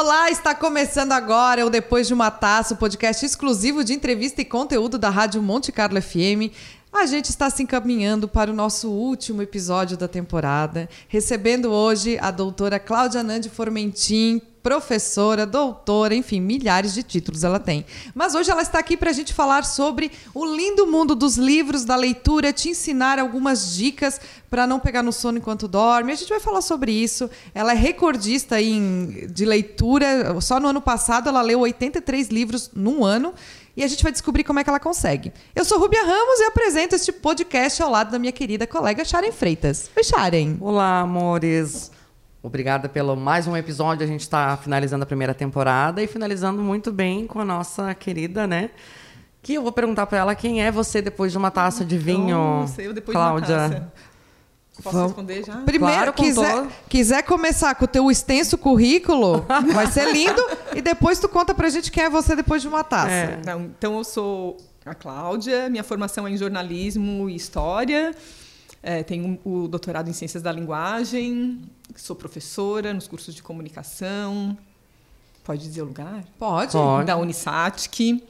Olá, está começando agora o Depois de uma Taça, o podcast exclusivo de entrevista e conteúdo da Rádio Monte Carlo FM. A gente está se encaminhando para o nosso último episódio da temporada, recebendo hoje a doutora Cláudia Nandi Formentin, professora, doutora, enfim, milhares de títulos ela tem. Mas hoje ela está aqui para a gente falar sobre o lindo mundo dos livros, da leitura, te ensinar algumas dicas para não pegar no sono enquanto dorme. A gente vai falar sobre isso. Ela é recordista em, de leitura. Só no ano passado ela leu 83 livros num ano e a gente vai descobrir como é que ela consegue. Eu sou Rubia Ramos e apresento este podcast ao lado da minha querida colega Sharen Freitas. Oi, Sharen. Olá, amores. Obrigada pelo mais um episódio. A gente está finalizando a primeira temporada e finalizando muito bem com a nossa querida, né? Que eu vou perguntar para ela quem é você depois de uma taça de vinho. Nossa, eu depois Cláudia. de uma taça. Posso Vamos. responder já? Primeiro, claro, quiser, quiser começar com o teu extenso currículo, vai ser lindo. e depois tu conta pra gente quem é você depois de uma taça. É. Não, então, eu sou a Cláudia, minha formação é em jornalismo e história. É, tenho o doutorado em ciências da linguagem, sou professora nos cursos de comunicação. Pode dizer o lugar? Pode. Pode. Da Unisatic.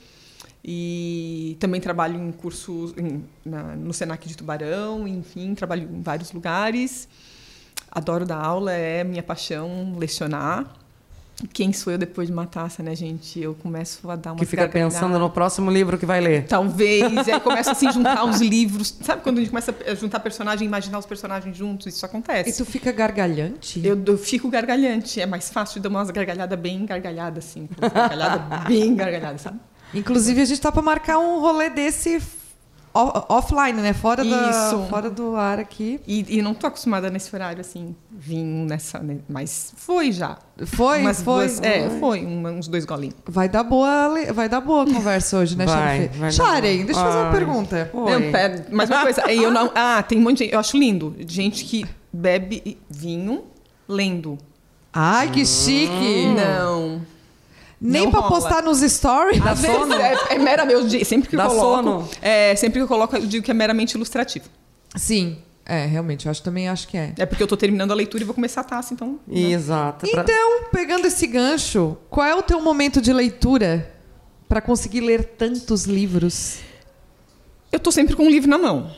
E também trabalho em cursos em, na, no Senac de Tubarão, enfim, trabalho em vários lugares. Adoro dar aula, é minha paixão lecionar. Quem sou eu depois de uma taça, né, gente? Eu começo a dar uma Que fica pensando no próximo livro que vai ler. Talvez. aí começa assim a juntar os livros. Sabe quando a gente começa a juntar personagem, imaginar os personagens juntos? Isso acontece. E tu fica gargalhante? Eu, eu fico gargalhante. É mais fácil de dar uma gargalhada bem gargalhada, assim. Gargalhada bem gargalhada, sabe? Inclusive, a gente tá para marcar um rolê desse offline, né? Fora, da, fora do ar aqui. E, e, não tô acostumada nesse horário, assim, vim nessa. Né? Mas foi já. Foi? Umas foi. Duas, é, foi uns dois golinhos. Vai dar boa, vai dar boa a conversa hoje, né, vai, Sharen, deixa eu fazer uma pergunta. Não, pera, mais uma coisa. eu não, ah, tem um monte de gente. Eu acho lindo. Gente que bebe vinho lendo. Ai, que chique! Não. Nem para postar nos stories. Dá sono? É, é mera meu sempre que eu coloco. Sono. É, sempre que eu coloco, eu digo que é meramente ilustrativo. Sim. É, realmente, eu acho, também acho que é. É porque eu tô terminando a leitura e vou começar a taça, então. Né? Exato. Então, pegando esse gancho, qual é o teu momento de leitura para conseguir ler tantos livros? Eu tô sempre com um livro na mão.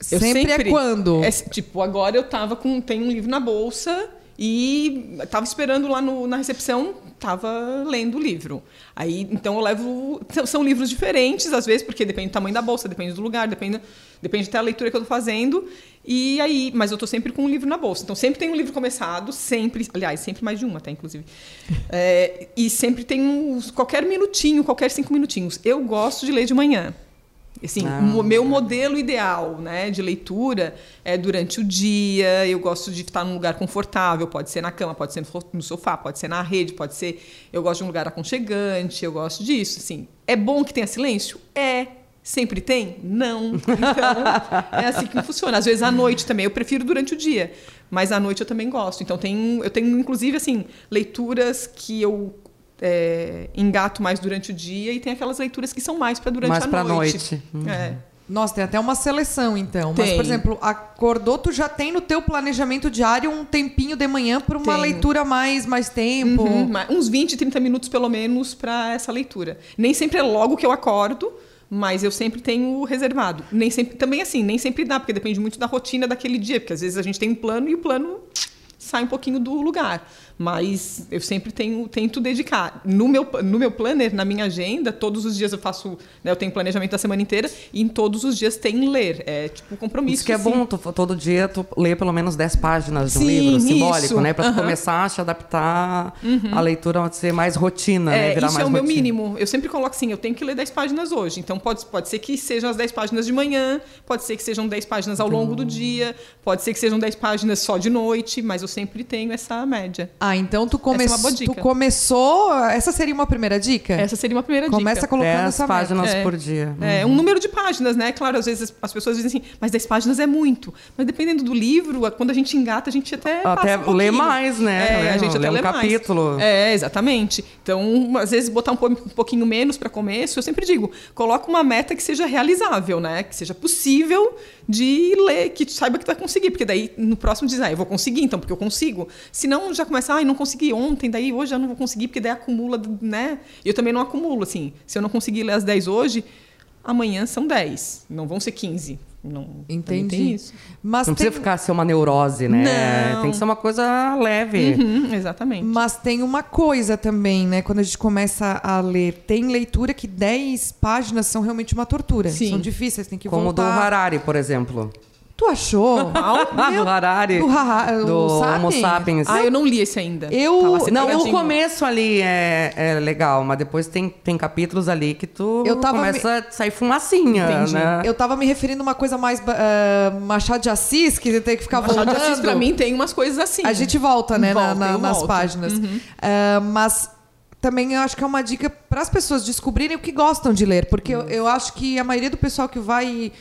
Sempre, é sempre é quando? É, tipo, agora eu tava com. Tem um livro na bolsa e estava esperando lá no, na recepção, estava lendo o livro. Aí, então eu levo. São livros diferentes, às vezes, porque depende do tamanho da bolsa, depende do lugar, depende, depende até da leitura que eu estou fazendo. E aí, mas eu estou sempre com um livro na bolsa. Então sempre tem um livro começado, sempre, aliás, sempre mais de uma, até inclusive. É, e sempre tem uns, qualquer minutinho, qualquer cinco minutinhos. Eu gosto de ler de manhã. Assim, ah, o meu modelo ideal né, de leitura é durante o dia. Eu gosto de estar num lugar confortável, pode ser na cama, pode ser no sofá, pode ser na rede, pode ser. Eu gosto de um lugar aconchegante, eu gosto disso. Assim, é bom que tenha silêncio? É. Sempre tem? Não. Então, é assim que funciona. Às vezes à noite também. Eu prefiro durante o dia, mas à noite eu também gosto. Então, tem, eu tenho, inclusive, assim, leituras que eu é, engato mais durante o dia e tem aquelas leituras que são mais para durante mais a pra noite. noite. Uhum. É. Nossa, tem até uma seleção, então. Tem. Mas, por exemplo, acordou, tu já tem no teu planejamento diário um tempinho de manhã para uma leitura mais, mais tempo? Uhum, uns 20, 30 minutos, pelo menos, para essa leitura. Nem sempre é logo que eu acordo, mas eu sempre tenho reservado. Nem sempre, também assim, nem sempre dá, porque depende muito da rotina daquele dia, porque às vezes a gente tem um plano e o plano sai um pouquinho do lugar mas eu sempre tenho, tento dedicar. No meu, no meu planner, na minha agenda, todos os dias eu faço, né, eu tenho planejamento da semana inteira e em todos os dias tem ler. É tipo um compromisso. Isso que é assim. bom, tu, todo dia tu lê pelo menos 10 páginas de um livro simbólico, isso. né? Para uhum. começar a te adaptar uhum. a leitura a ser mais rotina, é, né? Virar isso mais é o rotina. meu mínimo. Eu sempre coloco assim, eu tenho que ler 10 páginas hoje. Então pode, pode ser que sejam as 10 páginas de manhã, pode ser que sejam 10 páginas ao longo do dia, pode ser que sejam 10 páginas só de noite, mas eu sempre tenho essa média. Ah, então tu começou é uma tu começou. Essa seria uma primeira dica? Essa seria uma primeira Começa dica. colocando Dez essa páginas meta. por dia. É, um número de páginas, né? Claro, às vezes as pessoas dizem assim, mas 10 páginas é muito. Mas dependendo do livro, quando a gente engata, a gente até. Até um lê mais, né? É, a gente lê até um lê capítulo. Mais. É, exatamente. Então, às vezes, botar um pouquinho menos para começo, eu sempre digo, coloca uma meta que seja realizável, né? Que seja possível de ler, que saiba que tu vai conseguir. Porque daí, no próximo diz, ah, eu vou conseguir, então, porque eu consigo. Senão, já começa, ai, não consegui ontem, daí hoje eu não vou conseguir, porque daí acumula, né? Eu também não acumulo, assim. Se eu não conseguir ler as 10 hoje, amanhã são 10. Não vão ser 15. Não, Entendi. Tem isso. Mas Não tem, precisa ficar ser uma neurose, né? Não. Tem que ser uma coisa leve. Uhum, exatamente. mas tem uma coisa também, né? Quando a gente começa a ler, tem leitura que 10 páginas são realmente uma tortura. Sim. São difíceis, tem que Como o do voltar. Harari, por exemplo. Tu achou? do Harari. do o do Homo Sapiens? Ah, eu não li esse ainda. Eu- Tá Não, o começo ali é, é legal, mas depois tem, tem capítulos ali que tu Eu tava começa a sair fumacinha, Entendi. né? Eu tava me referindo a uma coisa mais ah, Machado de Assis, que tem que ficar Machado voltando. de Assis, pra mim, tem umas coisas assim. A gente volta, né, na- Volta, na- eu nas volto. páginas. Uhum. Ah, mas também eu acho que é uma dica para as pessoas descobrirem o que gostam de ler. Porque eu, eu acho que a maioria do pessoal que vai.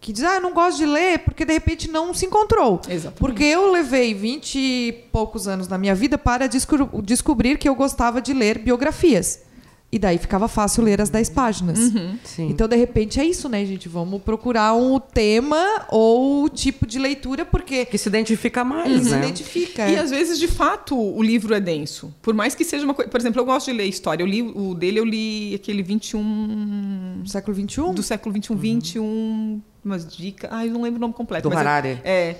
Que diz, ah, eu não gosto de ler, porque de repente não se encontrou. Exatamente. Porque eu levei 20 e poucos anos na minha vida para desco- descobrir que eu gostava de ler biografias. E daí ficava fácil ler as 10 páginas. Sim. Então, de repente, é isso, né, gente? Vamos procurar um tema ou o tipo de leitura, porque Que se identifica mais, se né? identifica. E é. às vezes, de fato, o livro é denso. Por mais que seja uma coisa. Por exemplo, eu gosto de ler história. Eu li o dele, eu li aquele 21 No século XXI? do século 21, 21, umas dicas. Ai, eu não lembro o nome completo. Do mas eu- Harari. é.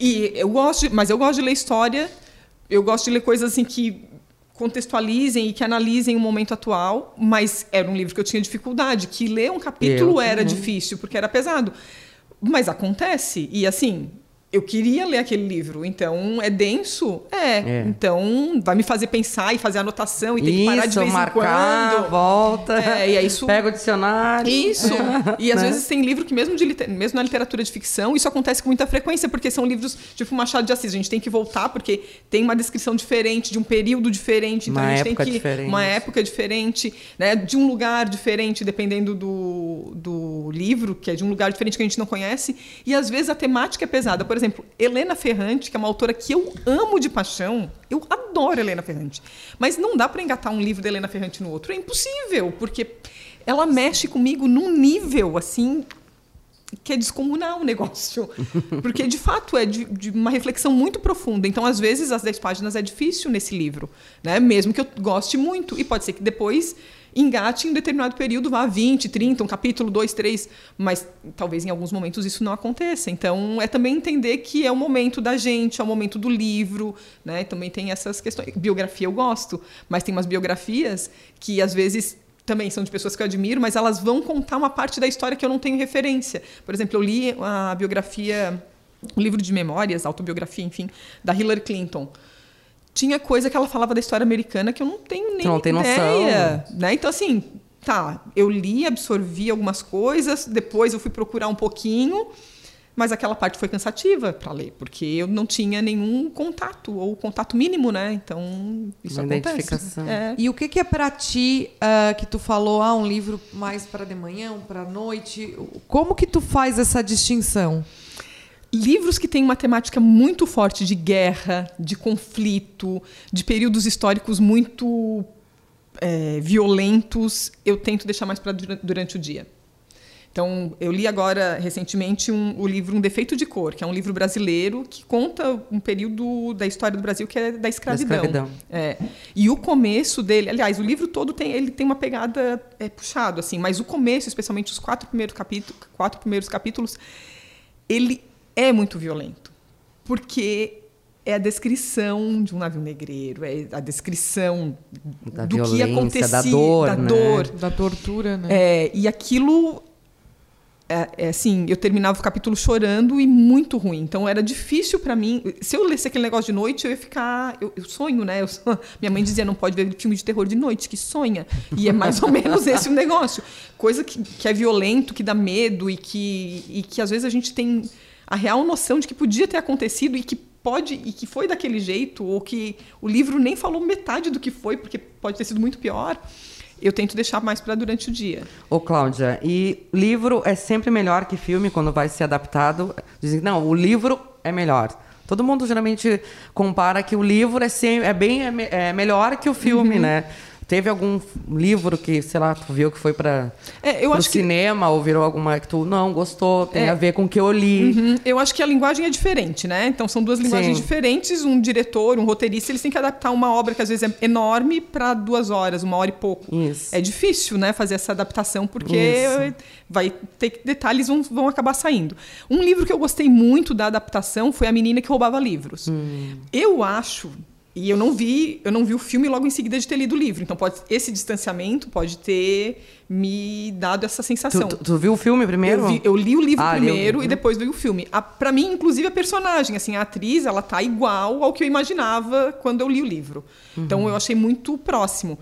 E eu gosto, de- mas eu gosto de ler história. Eu gosto de ler coisas assim que contextualizem e que analisem o momento atual, mas era um livro que eu tinha dificuldade, que ler um capítulo Eu era também. difícil, porque era pesado. Mas acontece, e assim, eu queria ler aquele livro, então é denso? É. É. Então vai me fazer pensar e fazer anotação e ter que parar de vez marcar, em quando. volta. É, e é isso- Pega o dicionário. Isso. E às Né? vezes tem livro que, mesmo, de mesmo na literatura de ficção, isso acontece com muita frequência, porque são livros tipo Machado de Assis. A gente tem que voltar, porque tem uma descrição diferente, de um período diferente. Então Uma a gente época tem que. diferente. Uma época diferente, né? De um lugar diferente, dependendo do, do livro, que é de um lugar diferente que a gente não conhece. E às vezes a temática é pesada. Por exemplo, Helena Ferrante, que é uma autora que eu amo de paixão. Eu adoro Helena Ferrante. Mas não dá para engatar um livro da Helena Ferrante no outro. É impossível, porque ela mexe comigo num nível assim que é descomunal o negócio. Porque, de fato, é de, de uma reflexão muito profunda. Então, às vezes, as 10 páginas é difícil nesse livro, né? mesmo que eu goste muito. E pode ser que depois engate em um determinado período, vá 20, 30, um capítulo, dois, três, mas talvez em alguns momentos isso não aconteça. Então, é também entender que é o momento da gente, é o momento do livro, né? Também tem essas questões. Biografia eu gosto, mas tem umas biografias que às vezes também são de pessoas que eu admiro, mas elas vão contar uma parte da história que eu não tenho referência. Por exemplo, eu li a biografia, o livro de memórias, autobiografia, enfim, da Hillary Clinton. Tinha coisa que ela falava da história americana que eu não tenho nem não tem ideia, né? Então assim, tá, eu li, absorvi algumas coisas, depois eu fui procurar um pouquinho, mas aquela parte foi cansativa para ler, porque eu não tinha nenhum contato ou contato mínimo, né? Então isso Uma acontece. identificação. É. E o que, que é pra ti ah, que tu falou, ah, um livro mais para de manhã, um para noite? Como que tu faz essa distinção? Livros que têm uma temática muito forte de guerra, de conflito, de períodos históricos muito é, violentos, eu tento deixar mais para durante o dia. Então, eu li agora, recentemente, um, o livro Um Defeito de Cor, que é um livro brasileiro que conta um período da história do Brasil que é da escravidão. escravidão. É. E o começo dele, aliás, o livro todo tem, ele tem uma pegada é, puxado, assim, mas o começo, especialmente os quatro primeiros, capítulos, quatro primeiros capítulos, ele é muito violento. Porque é a descrição de um navio negreiro, é a descrição Da do que acontecia, da dor, da né? dor. Da tortura, né? É, e aquilo, é, é assim, eu terminava o capítulo chorando e muito ruim. Então era difícil para mim. Se eu lesse aquele negócio de noite, eu ia ficar. Eu, eu sonho, né? Eu minha mãe dizia: não pode ver filme de terror de noite, que sonha. E é mais ou menos esse o negócio. Coisa que, que é violento, que dá medo e que, e que às vezes a gente tem a real noção de que podia ter acontecido e que pode e que foi daquele jeito ou que o livro nem falou metade do que foi porque pode ter sido muito pior eu tento deixar mais para durante o dia Ô, Cláudia, e livro é sempre melhor que filme quando vai ser adaptado? Dizem que não, o livro é melhor. Todo mundo geralmente compara que o livro é, sempre, é bem é, é melhor que o filme, né? Teve algum livro que, sei lá, tu viu que foi para É, o acho que cinema ou virou alguma que tu não gostou, tem É. a ver com o que eu li. Uhum. Eu acho que a linguagem é diferente, né? Então são duas linguagens Sim. diferentes. Um diretor, um roteirista, eles têm que adaptar uma obra que às vezes é enorme para duas horas, uma hora e pouco. Isso. É difícil, né, fazer essa adaptação porque Isso. vai ter detalhes vão, vão acabar saindo. Um livro que eu gostei muito da adaptação foi A Menina que Roubava Livros. Hum. Eu acho e eu não vi, eu não vi o filme logo em seguida de ter lido o livro. Então pode esse distanciamento pode ter me dado essa sensação. Tu, tu- tu viu o filme primeiro? Eu, vi- eu li o livro Ah, li o primeiro e depois vi o filme. A, pra mim, inclusive, a personagem, assim, a atriz, ela tá igual ao que eu imaginava quando eu li o livro. Uhum. Então eu achei muito próximo.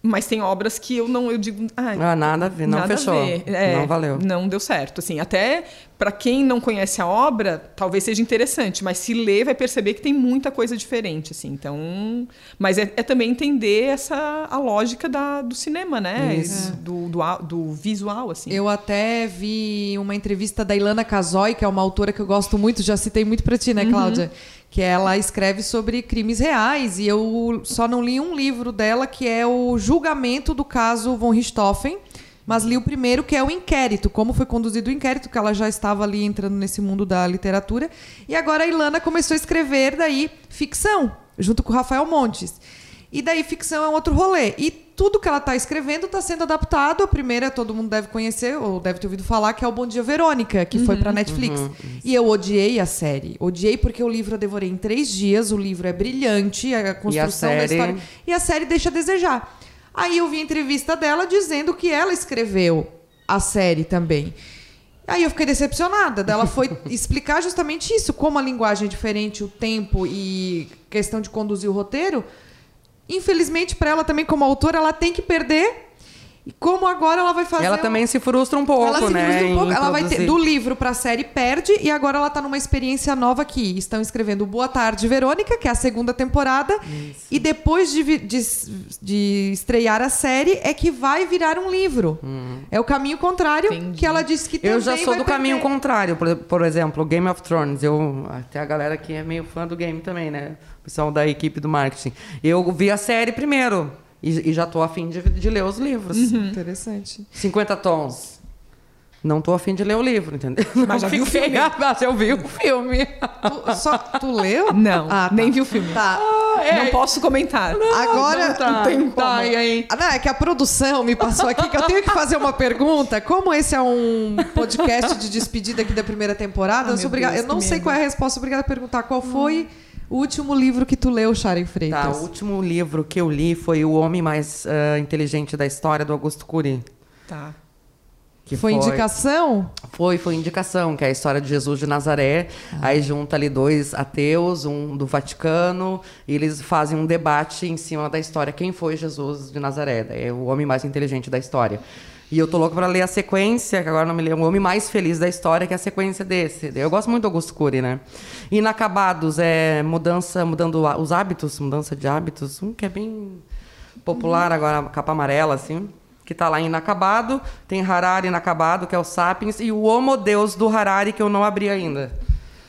Mas tem obras que eu não, eu digo, ah, Ah, nada a ver, não nada a fechou. ver. É, não valeu. Não deu certo, assim. Até pra quem não conhece a obra, talvez seja interessante, mas se ler vai perceber que tem muita coisa diferente, assim. Então, mas é, é também entender essa a lógica da, do cinema, né? Isso. Do, do, au- do visual, assim. Eu até vi uma entrevista da Ilana Casoy, que é uma autora que eu gosto muito, já citei muito pra ti, né, Cláudia? Que ela escreve sobre crimes reais. E eu só não li um livro dela, que é o julgamento do caso von Richthofen. Mas li o primeiro, que é o inquérito, como foi conduzido o inquérito, que ela já estava ali entrando nesse mundo da literatura. E agora a Ilana começou a escrever daí ficção, junto com o Rafael Montes. E daí ficção é um outro rolê. E tudo que ela está escrevendo está sendo adaptado. A primeira todo mundo deve conhecer, ou deve ter ouvido falar, que é o Bom Dia Verônica, que foi para Netflix. E eu odiei a série. Odiei porque o livro eu devorei em três dias. O livro é brilhante, a construção da série? história. E a série deixa a desejar. Aí eu vi a entrevista dela dizendo que ela escreveu a série também. Aí eu fiquei decepcionada. Ela foi explicar justamente isso, como a linguagem é diferente, o tempo e questão de conduzir o roteiro. Infelizmente, para ela também, como autora, ela tem que perder. E como agora ela vai fazer. Ela também se frustra um pouco, ela se né? frustra um pouco. Ela vai ter do livro pra série perde e agora ela tá numa experiência nova aqui. Estão escrevendo Boa Tarde Verônica, que é a segunda temporada, e depois de, de, de estrear a série é que vai virar um livro. É o caminho contrário Entendi. que ela disse que Eu já sou do caminho perder. contrário, por, por exemplo, Game of Thrones. Eu, até a galera aqui é meio fã do game também, né? O pessoal da equipe do marketing. Eu vi a série primeiro e, e já tô afim de, de ler os livros. Uhum. Interessante. 50 tons. Não tô afim de ler o livro, entendeu? Mas já viu o filme? Mas eu vi o filme. Tu, só, tu leu? Não, Ah, tá. nem vi o filme. Tá. Não posso comentar. Agora. Não tá, não tem tá, como. e aí? Ah, não, é que a produção me passou aqui que eu tenho que fazer uma pergunta. Como esse é um podcast de despedida aqui da primeira temporada, Ah, eu sou obrigada. Deus, eu não sei medo. qual é a resposta, obrigada a perguntar qual foi o último livro que tu leu, Sharon Tá, Freitas. o último livro que eu li foi O Homem Mais ah, Inteligente da História, do Augusto Cury. Tá. Que foi, indicação? Foi, foi indicação, que é a história de Jesus de Nazaré. Aí junta ali dois ateus, um do Vaticano, e eles fazem um debate em cima da história. Quem foi Jesus de Nazaré? É o homem mais inteligente da história. E eu tô louco para ler a sequência, que agora não me lembro, o homem mais feliz da história, que é a sequência desse. Eu gosto muito do Augusto Cury, né? Inacabados é mudança, mudando os hábitos, mudança de hábitos, um que é bem popular agora, capa amarela, assim, que tá lá em Inacabado. Tem Harari Inacabado, que é o Sapiens, e o Homo Deus do Harari, que eu não abri ainda.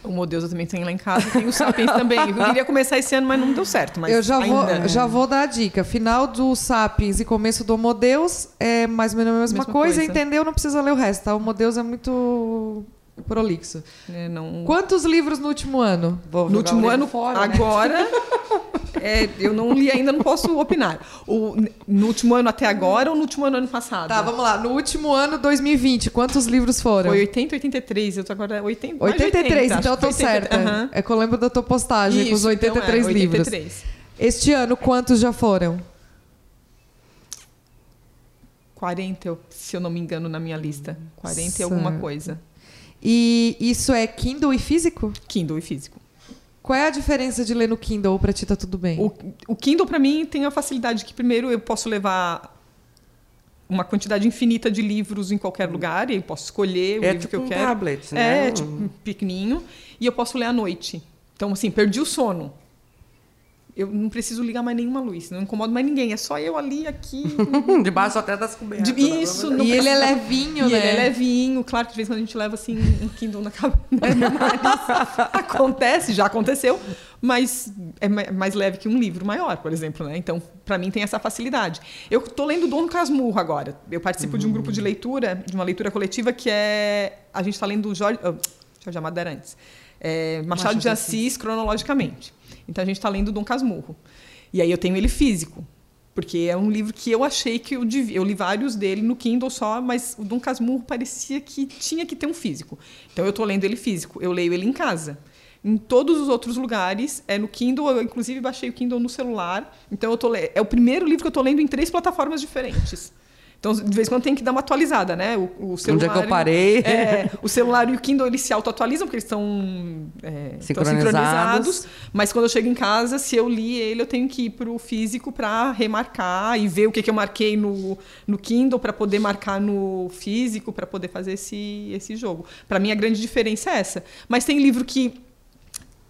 O Meu Deus, eu também tenho lá em casa. Tem o Sapiens também. Eu queria começar esse ano, mas não deu certo. Mas eu já vou, ainda... já vou dar a dica. Final do Sapiens e começo do Homo Deus é mais ou menos a mesma, Mesma coisa. coisa. Entendeu? Não precisa ler o resto, tá? O Homo Deus é muito prolixo. É, não... Quantos livros no último ano? No último ano, fora, né? agora, é, eu não li ainda, não posso opinar. O, no último ano até agora ou no último ano ano passado? Tá, vamos lá. No último ano, 2020, quantos livros foram? Foi 80, 83, eu tô agora 80, mais de 83, 80, então eu tô que foi 80, certa. aham. É que eu lembro da tua postagem com os Isso, 83 então é, livros. 83. Este ano, quantos já foram? 40, eu- se eu não me engano, na minha lista. 40 e alguma coisa. E isso é Kindle e físico? Kindle e físico. Qual é a diferença de ler no Kindle ou pra ti tá tudo bem? O, o Kindle, para mim, tem a facilidade que, primeiro, eu posso levar uma quantidade infinita de livros em qualquer lugar, e eu posso escolher o É livro tipo que eu um quero. tablet, né? É, tipo, um pequenininho. E eu posso ler à noite. Então, assim, perdi o sono. Eu não preciso ligar mais nenhuma luz, não incomodo mais ninguém, é só eu ali, aqui. Debaixo até das cobertas. De- isso, não E ele é precisa- levinho, e né? ele é levinho, claro que de vez em quando a gente leva assim um Kindle na cabeça. nariz. Acontece, já aconteceu, mas é ma- mais leve que um livro maior, por exemplo, né? Então, para mim tem essa facilidade. Eu tô lendo Dom Casmurro agora. Eu participo de um grupo de leitura, de uma leitura coletiva que é a gente está lendo Jorge, oh, Jorge Amado era antes. É, Machado de Assis cronologicamente. Então a gente está lendo Dom Casmurro. E aí eu tenho ele físico. Porque é um livro que eu achei que eu devia. Eu li vários dele no Kindle só, mas o Dom Casmurro parecia que tinha que ter um físico. Então eu estou lendo ele físico. Eu leio ele em casa. Em todos os outros lugares, é no Kindle, eu inclusive baixei o Kindle no celular. Então eu tô le... é o primeiro livro que eu estou lendo em três plataformas diferentes. Então, de vez em quando tem que dar uma atualizada, né? O, o celular, Onde é que eu parei? É, o celular e o Kindle eles se auto-atualizam, porque eles estão é, Sincronizados. sincronizados. Mas quando eu chego em casa, se eu li ele, eu tenho que ir para o físico para remarcar e ver o que, que eu marquei no, no Kindle para poder marcar no físico, para poder fazer esse, esse jogo. Para mim, a grande diferença é essa. Mas tem livro que.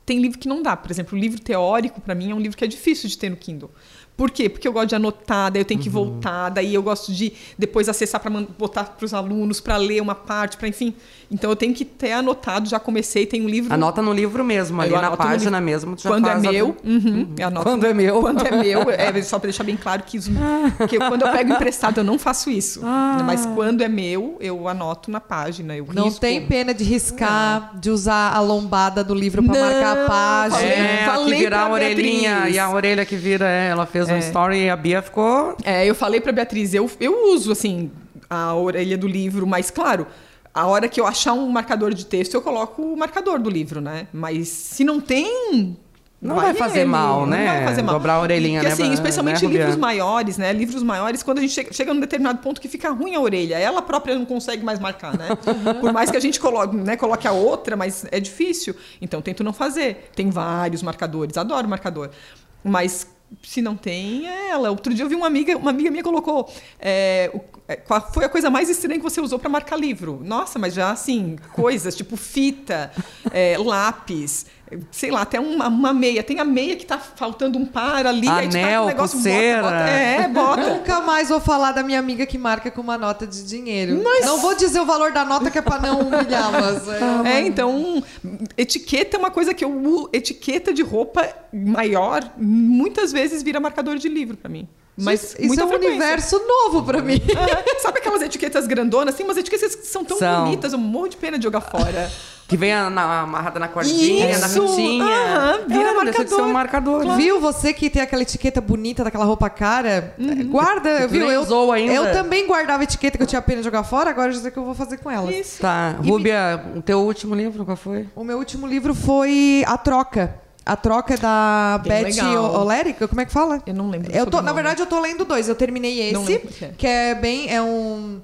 Tem livro que não dá. Por exemplo, o livro teórico, para mim, é um livro que é difícil de ter no Kindle. Por quê? Porque eu gosto de anotar, daí eu tenho que voltar, daí eu gosto de depois acessar para botar para os alunos, para ler uma parte, para enfim. Então eu tenho que ter anotado, já comecei, tem um livro. Anota no livro mesmo, ali Eu na página mesmo. tu já Quando é faz a- meu, uhum, anoto. Quando é meu. Quando é meu, é só para deixar bem claro que, isso, que eu- quando eu pego emprestado eu não faço isso. Ah. Mas quando é meu, eu anoto na página, eu Não risco. tem pena de riscar, de usar a lombada do livro para Não, marcar a página. falei- É, falei que virar a orelhinha Beatriz. e a orelha que vira, é, ela fez um É. story e a Bia ficou. É, eu falei pra Beatriz, eu, eu uso, assim, a orelha do livro, mas claro, a hora que eu achar um marcador de texto, eu coloco o marcador do livro, né? Mas se não tem. Não vai fazer mal, né? Não vai fazer mal. Dobrar a orelhinha, Porque, né, assim, né, especialmente Rubiana? livros maiores, né? Livros maiores, quando a gente chega, chega num determinado ponto que fica ruim a orelha, ela própria não consegue mais marcar, né? Por mais que a gente coloque, né, coloque a outra, mas é difícil. Então, tento não fazer. Tem vários marcadores, adoro marcador. Mas se não tem, é ela. Outro dia eu vi uma amiga, uma amiga minha colocou. é, o- é, qual foi a coisa mais estranha que você usou para marcar livro? Nossa, mas já assim, coisas tipo fita, é, lápis, sei lá, até uma, uma meia. Tem a meia que tá faltando um par ali, aí tá Anel, o negócio, pulseira. Bota, bota, é, bota. Nunca mais vou falar da minha amiga que marca com uma nota de dinheiro. Não vou dizer o valor da nota que é para não humilhar, mas é É, então, etiqueta é uma coisa que eu. Etiqueta de roupa maior muitas vezes vira marcador de livro para mim. Mas isso é um frequência. universo novo para mim. Ah, sabe aquelas etiquetas grandonas? Tem umas etiquetas que são tão São. bonitas, eu morro de pena de jogar fora. Que vem a- na- amarrada na cordinha, na Isso! fitinha. Aham, vira é, de ser um marcador. marcador. Viu? Você que tem aquela etiqueta bonita daquela roupa cara, guarda, Tu viu? Eu, usou ainda. eu também guardava etiqueta que eu tinha pena de jogar fora, agora eu já sei o que eu vou fazer com ela. Isso. Tá. Rúbia, o teu último livro, qual foi? O meu último livro foi A Troca. A Troca da Bem Beth legal. Oleric, como é que fala? Eu não lembro. Eu tô, na verdade, eu tô lendo dois. Eu terminei esse, é. que é bem. É um.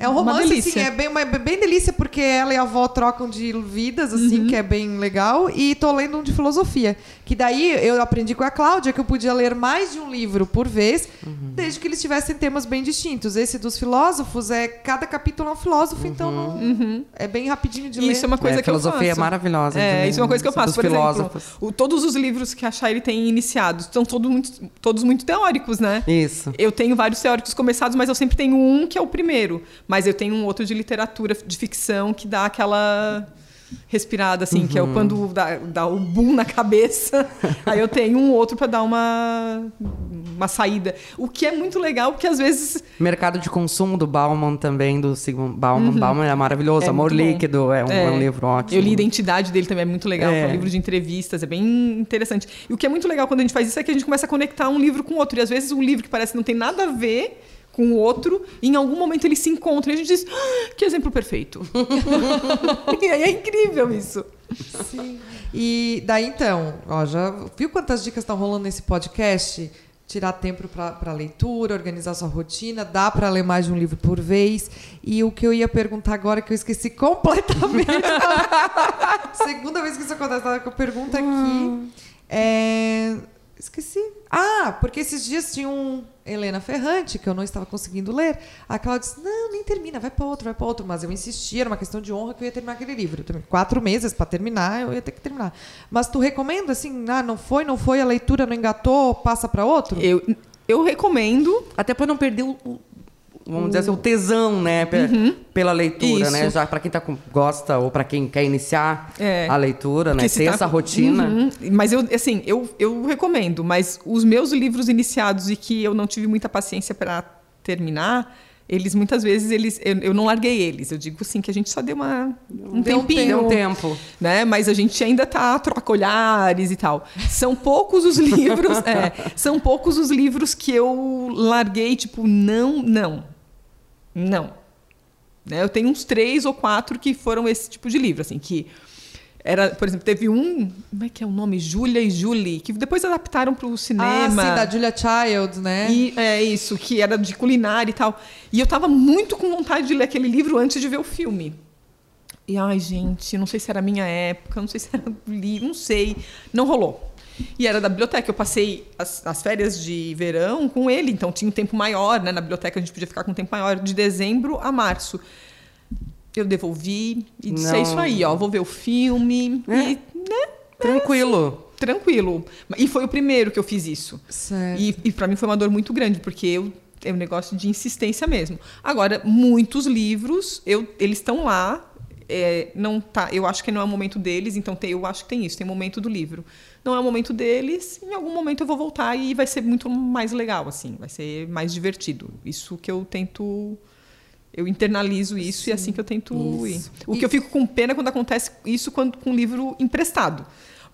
É um romance, assim, é bem, uma- bem delícia, porque ela e a avó trocam de vidas, assim, Uhum. que é bem legal. E tô lendo um de filosofia. Que daí eu aprendi com a Cláudia que eu podia ler mais de um livro por vez, Uhum. desde que eles tivessem temas bem distintos. Esse dos filósofos é. Cada capítulo é um filósofo, então não, é bem rapidinho de ler. Uhum. Isso é uma coisa É, que eu faço. filosofia é maravilhosa É, de- isso é uma coisa que eu dos faço. Por filósofos. exemplo, o- todos os livros que a Shairi tem iniciados são todos muito, todos muito teóricos, né? Isso. Eu tenho vários teóricos começados, mas eu sempre tenho um que é o primeiro. Mas eu tenho um outro de literatura, de ficção, que dá aquela respirada, assim, que é Uhum. quando dá, dá o boom na cabeça. Aí eu tenho um outro para dar uma, uma saída. O que é muito legal, porque às vezes Mercado de consumo do Bauman também, do Sigmund Bauman. Bauman é maravilhoso. É Amor bom. Líquido é um, é livro ótimo. Eu li a identidade dele também, é muito legal. É. É um livro de entrevistas, é bem interessante. E o que é muito legal quando a gente faz isso é que a gente começa a conectar um livro com outro. E às vezes um livro que parece que não tem nada a ver com o outro, em algum momento eles se encontram e a gente diz, "Ah, que exemplo perfeito. e aí é incrível isso. Sim. E daí então, ó, já viu quantas dicas estão rolando nesse podcast? Tirar tempo para leitura, organizar sua rotina, dá para ler mais de um livro por vez. E o que eu ia perguntar agora que eu esqueci completamente. Segunda vez que isso acontece, tava com a pergunta aqui. É, Esqueci. Ah, porque esses dias tinha um Helena Ferrante, que eu não estava conseguindo ler. A Cláudia disse: Não, nem termina, vai para outro, vai para outro. Mas eu insistia, era uma questão de honra que eu ia terminar aquele livro. Quatro meses para terminar, eu ia ter que terminar. Mas tu recomenda assim: ah, não foi, não foi, a leitura não engatou, passa para outro? Eu, eu recomendo. Até para não perder o, vamos dizer assim, o tesão, né, uhum. pela leitura, Isso. né? Já para quem tá com, gosta ou para quem quer iniciar é. a leitura, né, ter tá... essa rotina. Uhum. Mas eu, assim, eu, eu recomendo, mas os meus livros iniciados e que eu não tive muita paciência para terminar, eles muitas vezes eles eu, eu, não larguei eles eu digo assim que a gente só deu uma um deu tempinho um tempo né mas a gente ainda tá troca olhares e tal são poucos os livros é, são poucos os livros que eu larguei tipo não não não. Né? Eu tenho uns três ou quatro que foram esse tipo de livro, assim, que era, por exemplo, teve um, como é que é o nome? Julia e Julie, que depois adaptaram para o cinema. Ah, sim, da Julia Child, né? E, é isso, que era de culinária e tal. E eu estava muito com vontade de ler aquele livro antes de ver o filme. E ai, gente, não sei se era a minha época, não sei se era livro, não sei, não rolou. E era da biblioteca. Eu passei as, as, férias de verão com ele, então tinha um tempo maior, né? Na biblioteca a gente podia ficar com um tempo maior, de dezembro a março. Eu devolvi e disse: é isso aí, ó, vou ver o filme. É. E, né? Tranquilo. Assim, tranquilo. E foi o primeiro que eu fiz isso. Certo. E, e para mim foi uma dor muito grande, porque eu é um negócio de insistência mesmo. Agora, muitos livros, eu, eles estão lá. É, não tá, eu acho que não é o momento deles, então tem, eu acho que tem isso, tem o momento do livro não é o momento deles, em algum momento eu vou voltar e vai ser muito mais legal, assim, vai ser mais divertido. Isso que eu tento. Eu internalizo isso Sim, e é assim que eu tento isso. ir. O e... que eu fico com pena quando acontece isso quando, com um livro emprestado.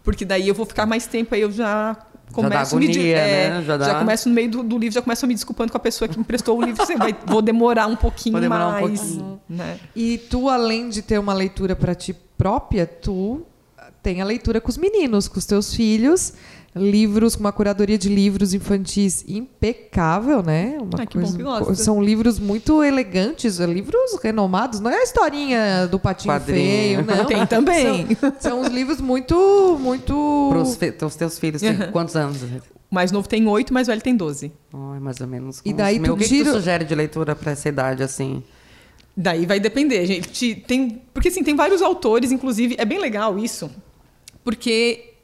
Porque daí eu vou ficar mais tempo, aí eu já começo já agonia, me, é, né? já, já, começo no meio do, do, livro, já começo me desculpando com a pessoa que me emprestou o livro. Você vai, vou demorar um pouquinho demorar mais. Um pouquinho. Né? E tu, além de ter uma leitura para ti própria, tu tem a leitura com os meninos, com os teus filhos. Livros, uma curadoria de livros infantis impecável, né? Uma Ai, coisa, que bom que gosta. São livros muito elegantes, livros renomados. Não é a historinha do Patinho Feio, não. Tem também. São, são livros muito, muito... Para os teus filhos, tem quantos anos? O mais novo tem oito, mais velho tem doze. Oh, mais ou menos. E daí tu, o que, giro... que tu sugere de leitura para essa idade, assim? Daí vai depender, gente. Tem, porque assim, tem vários autores, inclusive, é bem legal isso porque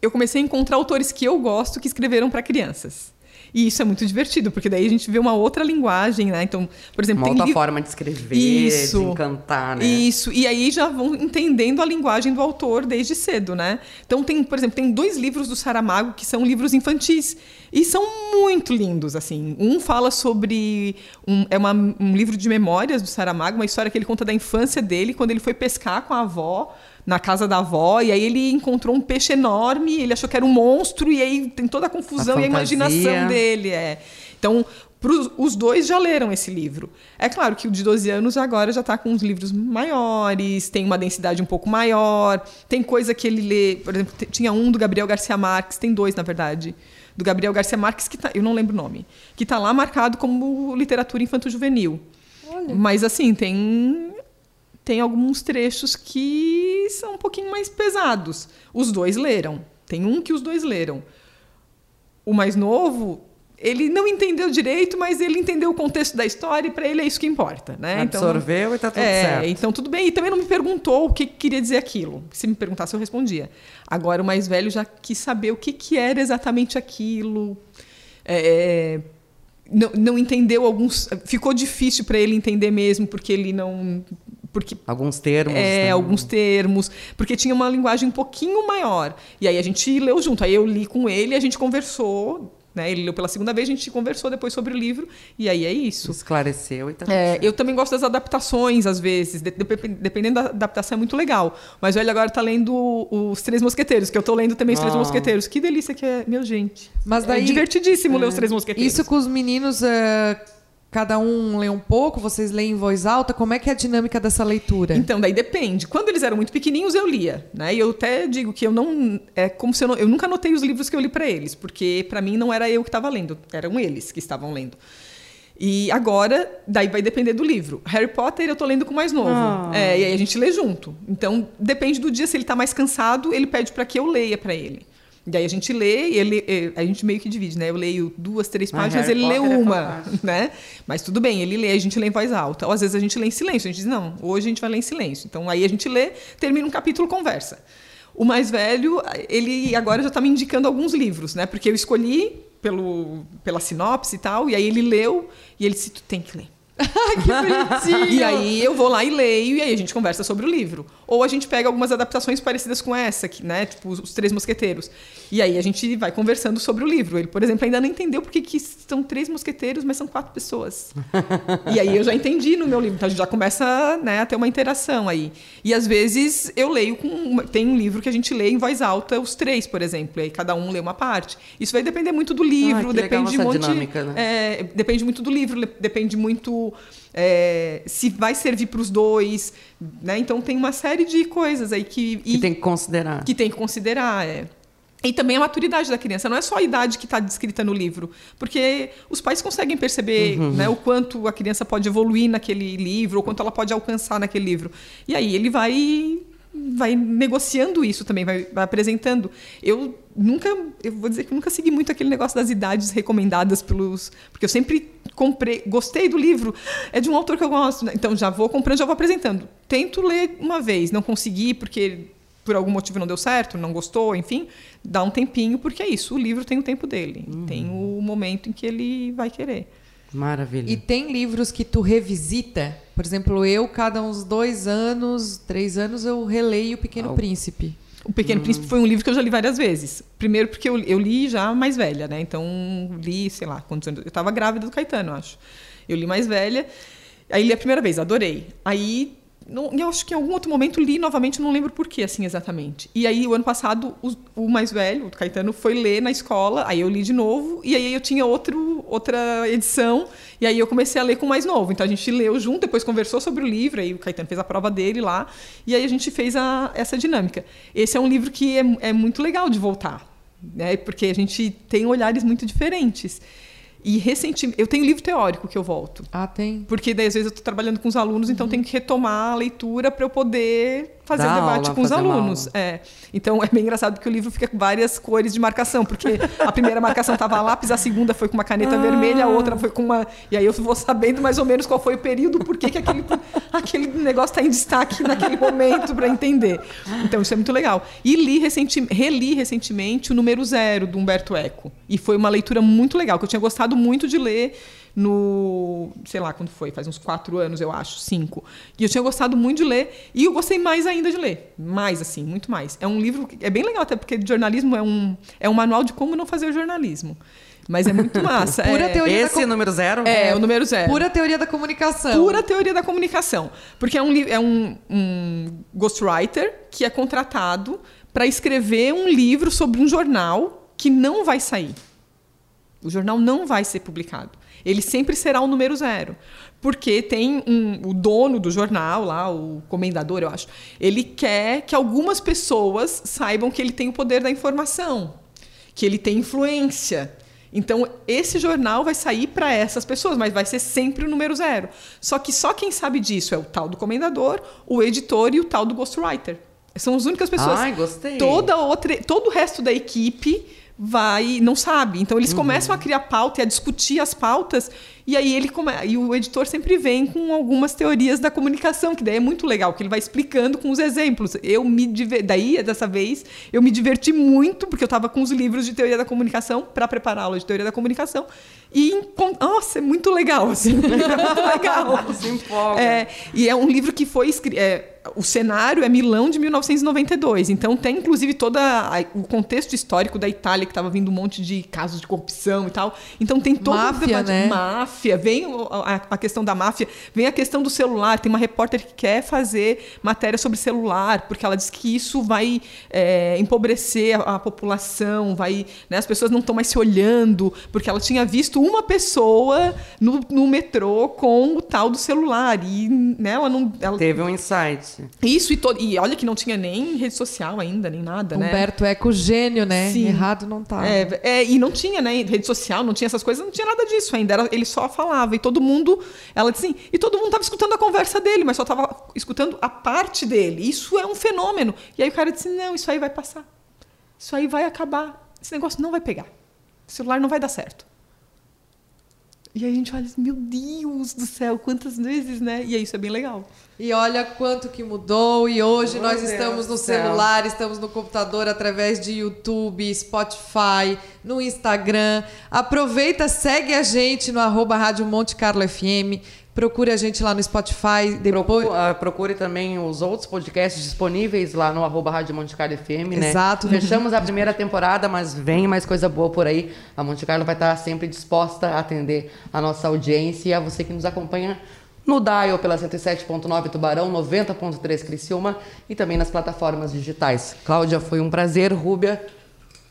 eu comecei a encontrar autores que eu gosto que escreveram para crianças. E isso é muito divertido, porque daí a gente vê uma outra linguagem, né? Então, por exemplo, uma outra li... forma de escrever, isso, de encantar, né? Isso. E aí já vão entendendo a linguagem do autor desde cedo, né? Então tem, por exemplo, tem dois livros do Saramago que são livros infantis e são muito lindos, assim. Um fala sobre um, é uma, um livro de memórias do Saramago, uma história que ele conta da infância dele quando ele foi pescar com a avó na casa da avó, e aí ele encontrou um peixe enorme, ele achou que era um monstro, e aí tem toda a confusão a e a imaginação dele. É. Então, pros, os dois já leram esse livro. É claro que o de 12 anos agora já está com uns livros maiores, tem uma densidade um pouco maior, tem coisa que ele lê, por exemplo, tinha um do Gabriel Garcia Marques, tem dois, na verdade, do Gabriel Garcia Marques, que tá, eu não lembro o nome, que está lá marcado como literatura infanto-juvenil. Mas assim, tem tem alguns trechos que são um pouquinho mais pesados. Os dois leram. Tem um que os dois leram. O mais novo, ele não entendeu direito, mas ele entendeu o contexto da história e para ele é isso que importa, né? Então, Absorveu então, e está tudo é, certo. Então tudo bem. E também não me perguntou o que queria dizer aquilo. Se me perguntasse, eu respondia. Agora o mais velho já quis saber o que, que era exatamente aquilo. É, não, não entendeu alguns. Ficou difícil para ele entender mesmo, porque ele não porque alguns termos. É, né? alguns termos, porque tinha uma linguagem um pouquinho maior. E aí a gente leu junto. Aí eu li com ele, a gente conversou né? Ele leu pela segunda vez, a gente conversou depois sobre o livro, e aí é isso. Esclareceu e tá é, Eu também gosto das adaptações, às vezes, de, de, dependendo da adaptação, é muito legal. Mas ele agora está lendo Os Três Mosqueteiros, que eu estou lendo também Os Três ah. Mosqueteiros. Que delícia que é, meu gente. Mas é daí, é divertidíssimo é, ler Os Três Mosqueteiros. Isso com os meninos. É Cada um lê um pouco, vocês leem em voz alta. Como é que é a dinâmica dessa leitura? Então, daí depende. Quando eles eram muito pequenininhos, eu lia, né? E eu até digo que eu não é como se eu, não, eu nunca anotei os livros que eu li para eles, porque para mim não era eu que estava lendo, eram eles que estavam lendo. E agora, daí vai depender do livro. Harry Potter eu tô lendo com o mais novo. Ah. É, e aí a gente lê junto. Então, depende do dia, se ele está mais cansado, ele pede para que eu leia para ele. E aí a gente lê, e ele, a gente meio que divide, né? Eu leio duas, três Ah, páginas, ele lê Potter é uma, fantástico. né? Mas tudo bem, ele lê, a gente lê em voz alta. Ou às vezes a gente lê em silêncio, a gente diz, não, hoje a gente vai ler em silêncio. Então aí a gente lê, termina um capítulo, conversa. O mais velho, ele agora já está me indicando alguns livros, né? Porque eu escolhi pelo, pela sinopse e tal, e aí ele leu, e ele disse, tu tem que ler. que bonitinho. E aí eu vou lá e leio, e aí a gente conversa sobre o livro. Ou a gente pega algumas adaptações parecidas com essa, que, né? Tipo, os, os Três Mosqueteiros. E aí a gente vai conversando sobre o livro. Ele, por exemplo, ainda não entendeu porque que são três mosqueteiros, mas são quatro pessoas. e aí eu já entendi no meu livro. Então a gente já começa né, a ter uma interação aí. E às vezes eu leio com. uma- Tem um livro que a gente lê em voz alta, os três, por exemplo. E aí cada um lê uma parte. Isso vai depender muito do livro, legal depende de essa um monte. dinâmica, né? É, depende muito do livro, depende muito é, se vai servir para os dois, né? Então tem uma série de coisas aí que, Que e- tem que considerar. que tem que considerar. É. E também a maturidade da criança, não é só a idade que está descrita no livro, porque os pais conseguem perceber né, o quanto a criança pode evoluir naquele livro, ou quanto ela pode alcançar naquele livro. E aí ele vai vai negociando isso também, vai, vai apresentando. Eu nunca, eu vou dizer que nunca segui muito aquele negócio das idades recomendadas pelos, porque eu sempre comprei, gostei do livro, é de um autor que eu gosto, né? então já vou comprando, já vou apresentando. Tento ler uma vez, não consegui porque por algum motivo não deu certo, não gostou, enfim, dá um tempinho, porque é isso, o livro tem o tempo dele, tem o momento em que ele vai querer. Maravilha. E tem livros que tu revisita? Por exemplo, eu, cada uns dois anos, três anos, eu releio O Pequeno Príncipe. O Pequeno Príncipe foi um livro que eu já li várias vezes. Primeiro porque eu, eu li já mais velha, né? Então, li, sei lá, quantos anos. Eu estava grávida do Caetano, eu acho. Eu li mais velha. Aí li a primeira vez, adorei. Aí, não, eu acho que em algum outro momento li novamente, não lembro por que, assim, exatamente. E aí, o ano passado, o, o mais velho, o Caetano, foi ler na escola. Aí eu li de novo. E aí eu tinha outro, outra edição. E aí eu comecei a ler com o mais novo. Então a gente leu junto, depois conversou sobre o livro. Aí o Caetano fez a prova dele lá. E aí a gente fez a, essa dinâmica. Esse é um livro que é, é muito legal de voltar. Né? Porque a gente tem olhares muito diferentes. E recentemente, eu tenho livro teórico que eu volto. Ah, tem. Porque daí às vezes eu estou trabalhando com os alunos, então tenho que retomar a leitura para eu poder fazer Dar o debate aula, com os alunos. É. Então é bem engraçado porque o livro fica com várias cores de marcação, porque a primeira marcação estava lápis, a segunda foi com uma caneta vermelha, a outra foi com uma. E aí eu vou sabendo mais ou menos qual foi o período, por que que aquele, aquele negócio está em destaque naquele momento para entender. Então isso é muito legal. E li recenti, reli recentemente o número zero do Humberto Eco. E foi uma leitura muito legal, que eu tinha gostado muito de ler no. sei lá quando foi, faz uns quatro anos, eu acho, cinco. E eu tinha gostado muito de ler, e eu gostei mais ainda de ler. Mais, assim, muito mais. É um livro. que- É bem legal, até porque jornalismo é um, é um manual de como não fazer jornalismo. Mas é muito massa. Pura é, teoria da Esse com- número zero? é, o número zero. Pura teoria da comunicação. Pura teoria da comunicação. Porque é um, é um, um ghostwriter que é contratado para escrever um livro sobre um jornal que não vai sair. O jornal não vai ser publicado. Ele sempre será o número zero. Porque tem um, o dono do jornal, lá, o comendador, eu acho, ele quer que algumas pessoas saibam que ele tem o poder da informação, que ele tem influência. Então, esse jornal vai sair para essas pessoas, mas vai ser sempre o número zero. Só que só quem sabe disso é o tal do comendador, o editor e o tal do ghostwriter. São as únicas pessoas. Ai, gostei. Toda outra, todo o resto da equipe vai não sabe. Então eles Uhum. começam a criar pauta e a discutir as pautas e aí ele come... e o editor sempre vem com algumas teorias da comunicação que daí é muito legal que ele vai explicando com os exemplos. Eu me diver... daí dessa vez eu me diverti muito porque eu estava com os livros de teoria da comunicação para preparar a aula de teoria da comunicação e nossa é muito legal assim é muito legal. Se empolga. É, e é um livro que foi escrito. o cenário é Milão de 1992. Então tem inclusive todo o contexto histórico da Itália, que estava vindo um monte de casos de corrupção e tal. Então tem todo Máfia, o debate. né? Máfia, vem o- a, a questão da máfia, vem a questão do celular. Tem uma repórter que quer fazer matéria sobre celular, porque ela diz que isso vai é, empobrecer a, a população, vai. né, as pessoas não estão mais se olhando, porque ela tinha visto uma pessoa no, no metrô com o tal do celular. E né, ela não. Ela, Teve um insight. isso e, to- e olha que não tinha nem rede social ainda, nem nada, né? Humberto Eco, gênio, né? Sim. Errado não tá. É, é, e não tinha, né? Rede social, não tinha essas coisas, não tinha nada disso ainda. Era, ele só falava. E todo mundo. Ela disse assim, e todo mundo estava escutando a conversa dele, mas só estava escutando a parte dele. Isso é um fenômeno. E aí o cara disse: não, isso aí vai passar. isso aí vai acabar. Esse negócio não vai pegar. O celular não vai dar certo. E aí a gente olha, meu Deus do céu, quantas vezes, né? E isso é bem legal. E olha quanto que mudou e hoje Meu nós Deus estamos no céu. celular, estamos no computador através de YouTube, Spotify, no Instagram. Aproveita, segue a gente no arroba Rádio Monte Carlo FM. Procure a gente lá no Spotify. Depois... Procure, ah, procure também os outros podcasts disponíveis lá no arroba Rádio Monte Carlo FM, né? Exato. Fechamos a primeira temporada, mas vem mais coisa boa por aí. A Monte Carlo vai estar sempre disposta a atender a nossa audiência e a você que nos acompanha no Dial pela 107.9 Tubarão, 90.3 Criciúma e também nas plataformas digitais. Cláudia, foi um prazer. Rúbia,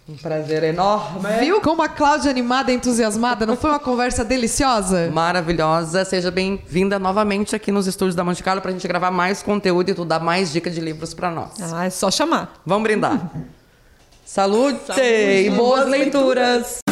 um prazer enorme. Viu como a Cláudia animada e entusiasmada? Não foi uma conversa deliciosa? Maravilhosa. Seja bem-vinda novamente aqui nos estúdios da Monte Carlo pra gente gravar mais conteúdo e tu dar mais dicas de livros pra nós. Ah, é só chamar. Vamos brindar. Salute, Saúde e boas boas leituras.